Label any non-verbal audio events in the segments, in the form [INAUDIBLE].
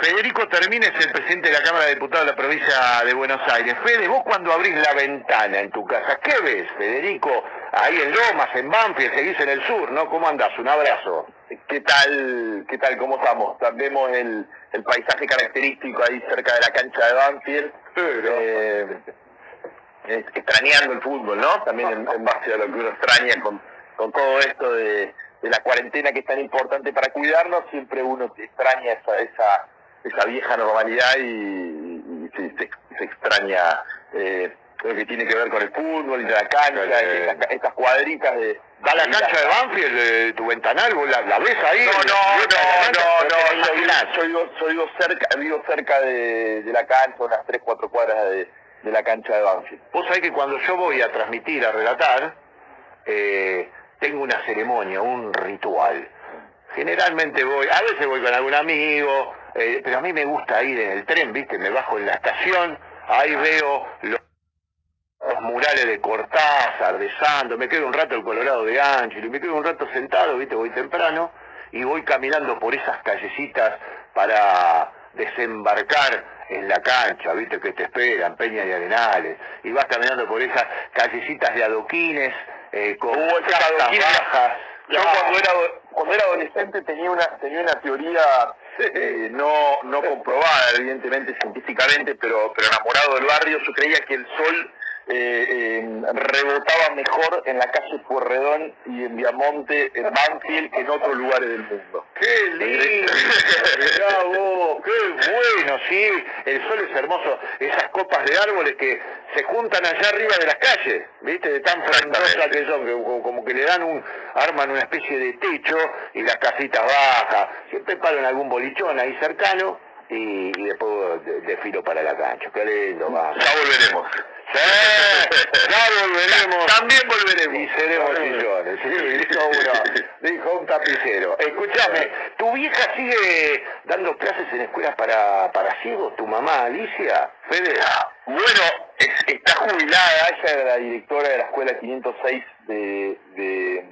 Federico Termines es el presidente de la Cámara de Diputados de la provincia de Buenos Aires. Fede, vos cuando abrís la ventana en tu casa, ¿qué ves, Federico? Ahí en Lomas, en Banfield, seguís en el sur, ¿no? ¿Cómo andás? Un abrazo. ¿Qué tal? ¿Qué tal? ¿Cómo estamos? Vemos el, el paisaje característico ahí cerca de la cancha de Banfield. Eh, extrañando el fútbol, ¿no? También en, en, base a lo que uno extraña con, con todo esto de, de, la cuarentena que es tan importante para cuidarnos, siempre uno extraña esa, esa, esa vieja normalidad y, y se, se, se, extraña eh, lo que tiene que ver con el fútbol y la cancha, Eh. estas, estas cuadritas de... ¿Va a la cancha de Banfield, de tu ventanal? ¿Vos la, la ves ahí? No, no, no, no, la no, yo, vivo, yo vivo cerca, vivo cerca de, de la cancha, unas 3, 4 cuadras de, de la cancha de Banfield. Vos sabés que cuando yo voy a transmitir, a relatar, eh, tengo una ceremonia, un ritual. Generalmente voy, a veces voy con algún amigo, eh, pero a mí me gusta ir en el tren, ¿viste? Me bajo en la estación, ahí veo los, los murales de Cortázar, de Santo, me quedo un rato el Colorado de Ángel, me quedo un rato sentado, ¿viste? Voy temprano y voy caminando por esas callecitas para desembarcar en la cancha, viste que te esperan, Peña y Arenales, y vas caminando por esas callecitas de adoquines, eh, con adoquines. bajas. Yo cuando era, cuando era adolescente tenía una, tenía una teoría eh, [LAUGHS] no, no comprobada, evidentemente, científicamente, pero, pero enamorado del barrio, yo creía que el sol eh, eh, rebotaba mejor en la calle Puerredón y en Viamonte, en Banfield, que en otros lugares del mundo. ¡Qué lindo! Mirá vos, ¡Qué bueno! Sí, el sol es hermoso. Esas copas de árboles que se juntan allá arriba de las calles, ¿viste? De tan frondosas que son, que como, que le dan un, arman una especie de techo y las casitas bajas. Siempre paro en algún bolichón ahí cercano y, y después de- desfilo para la cancha. ¡Qué lindo, va! Ya volveremos. [LAUGHS] Ya volveremos. También volveremos. Y seremos sillones, sí, dijo uno, dijo un tapicero. Escúchame, ¿tu vieja sigue dando clases en escuelas para, para ciegos, tu mamá Alicia? Fede. Bueno, es- está jubilada, ella era la directora de la escuela 506 de, de,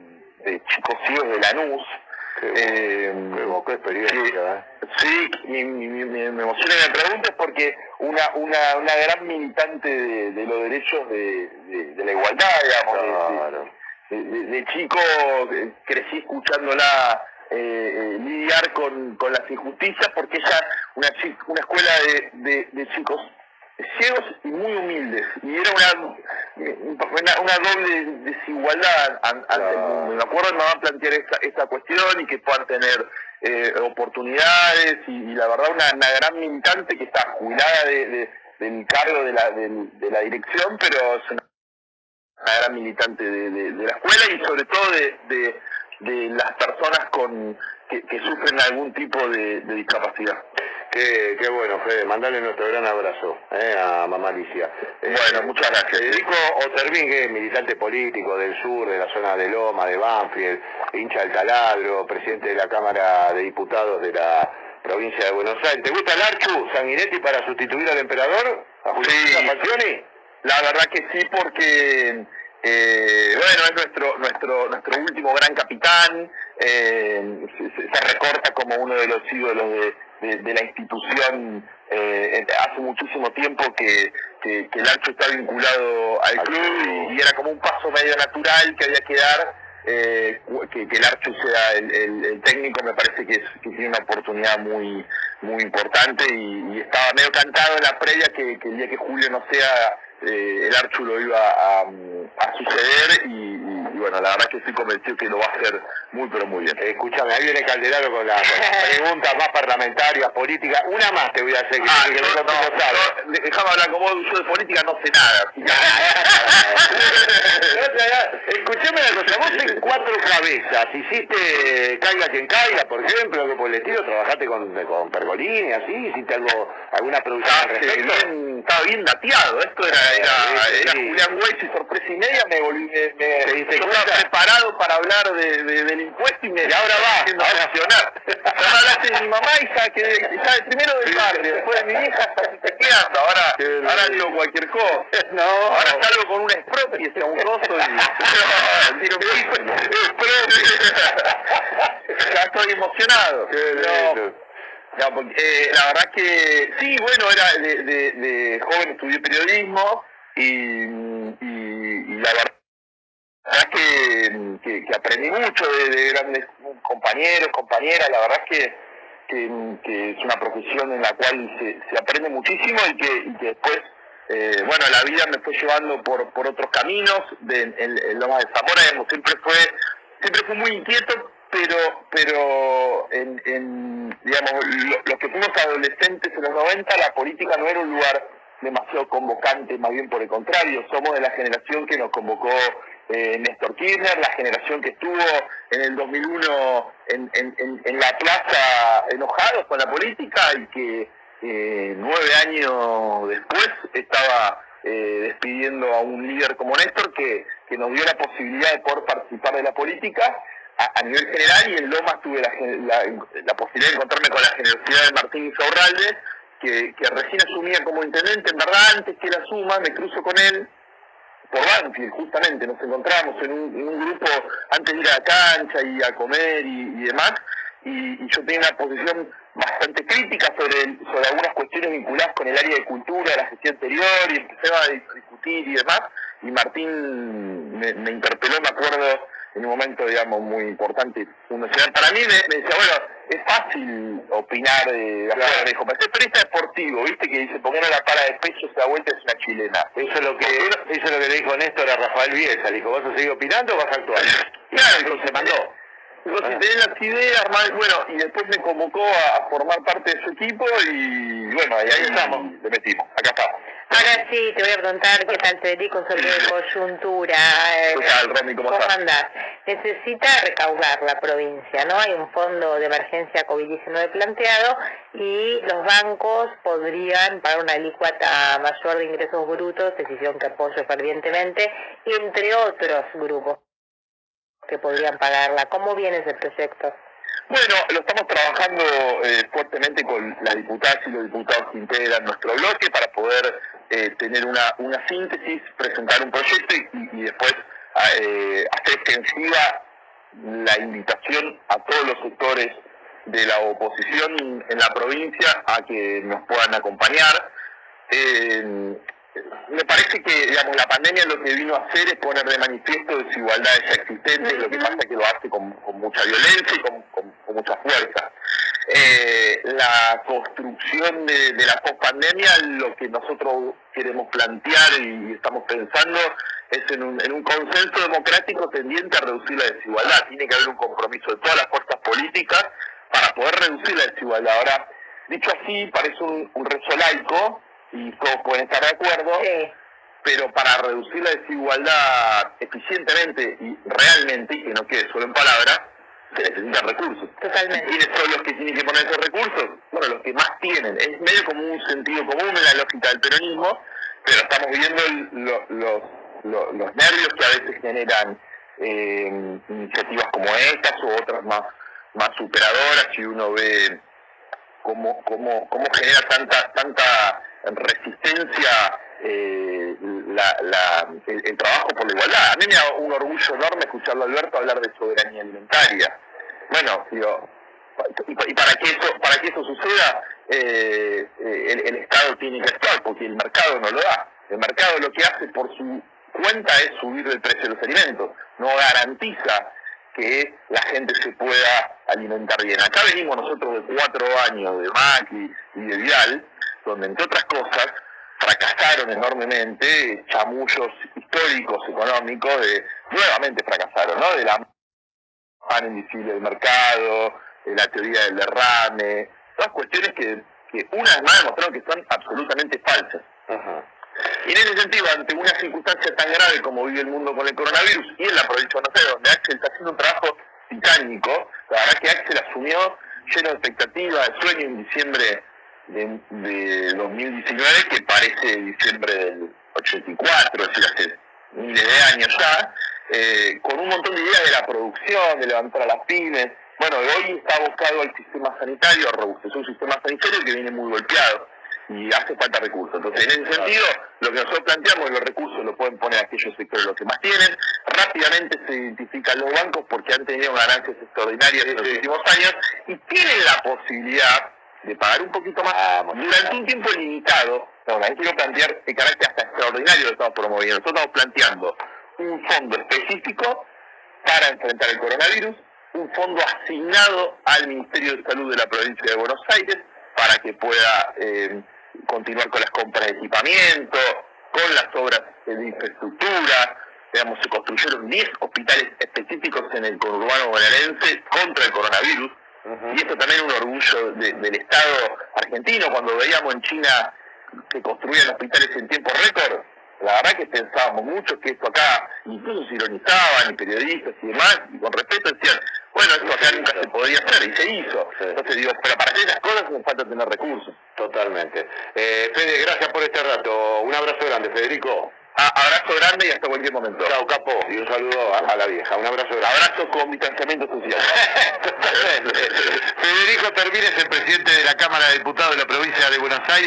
de chicos ciegos de Lanús. Qué, Eh, qué, qué experiencia, ¿eh? Sí, me, me, me- me emociona que me preguntes porque una, una, una gran militante de, de los derechos de, de- de la igualdad, digamos, Claro. de, chico crecí escuchándola eh, eh, lidiar con, con las injusticias porque ella, una, una escuela de, de- chicos ciegos y muy humildes, y era una, una, una doble desigualdad an- ante el mundo. Me acuerdo de mamá plantear esta, esta cuestión y que puedan tener eh, oportunidades, y, la verdad una, gran militante que está jubilada de, de- del cargo de la, del- de la dirección, pero es una gran militante de, de- de la escuela y sobre todo de, de- de las personas con que, sufren algún tipo de, de discapacidad. Qué, qué bueno, Fede, mandale nuestro gran abrazo eh, a mamá Alicia. Eh, Bueno, muchas gracias. Federico Otervín, que es militante político del sur, de la zona de Loma, de Banfield, hincha del taladro, presidente de la Cámara de Diputados de la provincia de Buenos Aires. ¿Te gusta el Archu Sanguinetti para sustituir al emperador? ¿A Julio Sí. La verdad que sí, porque eh, bueno es nuestro nuestro nuestro último gran capitán, eh, se- se recorta como uno de los ídolos de, de- de la institución. eh, hace muchísimo tiempo que, que, que el Archo está vinculado al club y, y era como un paso medio natural que había que dar. eh, que, que el Archo sea el, el- el técnico me parece que, es- que tiene una oportunidad muy muy importante y, y estaba medio cantado en la previa que, que el día que Julio no sea eh, el Archu lo iba a, a suceder y bueno, la verdad que estoy convencido que lo va a hacer muy pero muy bien. Escúchame, ahí viene Calderaro con, la- con las [LAUGHS] preguntas más parlamentarias, políticas. Una más te voy a hacer, que, Ah, que no, sabe. yo- déjame hablar como vos, yo de política no sé nada. que- [LAUGHS] Escuchame una cosa, vos en cuatro cabezas hiciste Caiga quien caiga, por ejemplo, algo por el estilo, trabajaste con, con Pergolini, así, hiciste algo, alguna producción al Estaba respecto. bien, estaba bien dateado, esto era, era, Sí, era sí. Julián Weiss y sorpresa y media, me volví, me, me- Preparado para hablar de, de- del impuesto y me Y ahora va. [LAUGHS] Ya me hablaste de mi mamá y quedé, ya de primero del barrio, después de mi hija que ahora, ahora digo cualquier cosa. No. Ahora salgo con un expropio, sea [LAUGHS] un coso y tiro. [LAUGHS] Ya estoy emocionado. No, eh, la verdad que sí, bueno, era de, de, joven estudié periodismo y, y, la verdad es que, que, aprendí mucho de, grandes compañeros, compañeras, la verdad es que, es una profesión en la cual se, aprende muchísimo y que, después eh, bueno, la vida me fue llevando por, otros caminos, de, en, Loma de Zamora, siempre fue, siempre fue muy inquieto, pero, pero en, en digamos, los que fuimos adolescentes en los 90, la política no era un lugar demasiado convocante, más bien por el contrario, somos de la generación que nos convocó eh, Néstor Kirchner, la generación que estuvo en el 2001 en, en, en la plaza enojados con la política y que eh, nueve años después estaba eh, despidiendo a un líder como Néstor que, nos dio la posibilidad de poder participar de la política a, nivel general y en Lomas tuve la, la, posibilidad de encontrarme con la generosidad de Martín Isaurralde que, que recién asumía como intendente, en verdad antes que él asuma me cruzo con él por Banfield justamente, nos encontramos en un, grupo antes de ir a la cancha y a comer y demás y, yo tenía una posición bastante crítica sobre, sobre algunas cuestiones vinculadas con el área de cultura de la gestión anterior y empecé a discutir y demás. Y Martín me, interpeló, me acuerdo, en un momento, digamos, muy importante Para mí me, decía, bueno, es fácil opinar de la claro. pero es periodista deportivo, ¿viste? Que dice, ¿por no la para de pecho se da vuelta es una chilena? Eso es lo que, eso es lo que le dijo Néstor a Rafael Bielsa, le dijo, ¿vas a seguir opinando o vas a actuar? [LAUGHS] Claro, entonces se mandó. Si tenía las ideas, bueno, y después me convocó a formar parte de su equipo y bueno, ahí, estamos, le metimos, acá estamos. Ahora sí, te voy a preguntar qué tal Federico sobre coyuntura. ¿Qué tal, Romy? ¿Cómo, ¿Cómo andás? Necesita recaudar la provincia, ¿no? Hay un fondo de emergencia COVID-19 planteado y los bancos podrían pagar una alícuota mayor de ingresos brutos, decisión que apoyo fervientemente, entre otros grupos que podrían pagarla. ¿Cómo viene ese proyecto? Bueno, lo estamos trabajando eh, fuertemente con las diputadas y los diputados que integran nuestro bloque para poder eh, tener una, síntesis, presentar un proyecto y, después eh, hacer extensiva la invitación a todos los sectores de la oposición en la provincia a que nos puedan acompañar me parece que digamos la pandemia lo que vino a hacer es poner de manifiesto desigualdades ya existentes, lo que pasa es que lo hace con, mucha violencia y con, mucha fuerza. Eh, la construcción de, la post-pandemia, lo que nosotros queremos plantear y estamos pensando es en un, en un consenso democrático tendiente a reducir la desigualdad. Tiene que haber un compromiso de todas las fuerzas políticas para poder reducir la desigualdad. Ahora, dicho así, parece un, un rezo laico, y todos pueden estar de acuerdo, pero para reducir la desigualdad eficientemente y realmente, y que no quede solo en palabras, se necesitan recursos. Totalmente. ¿Quiénes son los que tienen que poner esos recursos? Bueno, los que más tienen. Es medio como un sentido común en la lógica del peronismo, pero estamos viendo los, los, nervios que a veces generan eh, iniciativas como estas o otras más, más superadoras y uno ve cómo, cómo, cómo genera tanta, tanta resistencia eh, el, trabajo por la igualdad. A mí me da un orgullo enorme escucharlo a Alberto hablar de soberanía alimentaria. Bueno, digo, y, para que eso para que eso suceda, eh, eh, el, Estado tiene que actuar, porque el mercado no lo da. El mercado lo que hace por su cuenta es subir el precio de los alimentos, no garantiza que la gente se pueda alimentar bien. Acá venimos nosotros de cuatro años de Macri y de Vidal, donde entre otras cosas fracasaron enormemente, chamullos históricos, económicos, de, nuevamente fracasaron, ¿no? De la mano invisible del mercado, de la teoría del derrame, todas cuestiones que, que una vez más demostraron que son absolutamente falsas. Y en ese sentido, ante una circunstancia tan grave como vive el mundo con el coronavirus y en la provincia de Buenos donde Axel está haciendo un trabajo titánico, la verdad que Axel asumió lleno de expectativa, de sueño en diciembre de, 2019 que parece diciembre del 84, es decir, hace miles de años ya, eh, con un montón de ideas de la producción, de levantar a las pymes. Bueno, hoy está abocado al sistema sanitario, a es un sistema sanitario que viene muy golpeado y hace falta recursos. Entonces, en ese sentido, lo que nosotros planteamos es los recursos los pueden poner aquellos sectores los que más tienen. Rápidamente se identifican los bancos porque han tenido ganancias extraordinarias en los últimos años y tienen la posibilidad de pagar un poquito más durante un tiempo limitado. No, ahí quiero plantear el carácter hasta extraordinario que estamos promoviendo. Nosotros estamos planteando un fondo específico para enfrentar el coronavirus, un fondo asignado al Ministerio de Salud de la provincia de Buenos Aires para que pueda eh, continuar con las compras de equipamiento, con las obras de infraestructura. Digamos, se construyeron 10 hospitales específicos en el conurbano bonaerense contra el coronavirus. Y esto también es un orgullo del Estado argentino. Cuando veíamos en China que construían hospitales en tiempo récord, la verdad que pensábamos mucho que esto acá, incluso se ironizaban, y periodistas y demás, y con respeto decían, bueno, esto acá nunca se podía hacer, y se hizo. Entonces digo, pero para hacer esas cosas nos falta tener recursos. Totalmente. Eh, Fede, gracias por este rato. Un abrazo grande, Federico. Ah, abrazo grande y hasta cualquier momento. Chao, capo. Y un saludo a, la vieja. Un abrazo grande. Abrazo con distanciamiento social. [LAUGHS] Federico Termines, el presidente de la Cámara de Diputados de la provincia de Buenos Aires.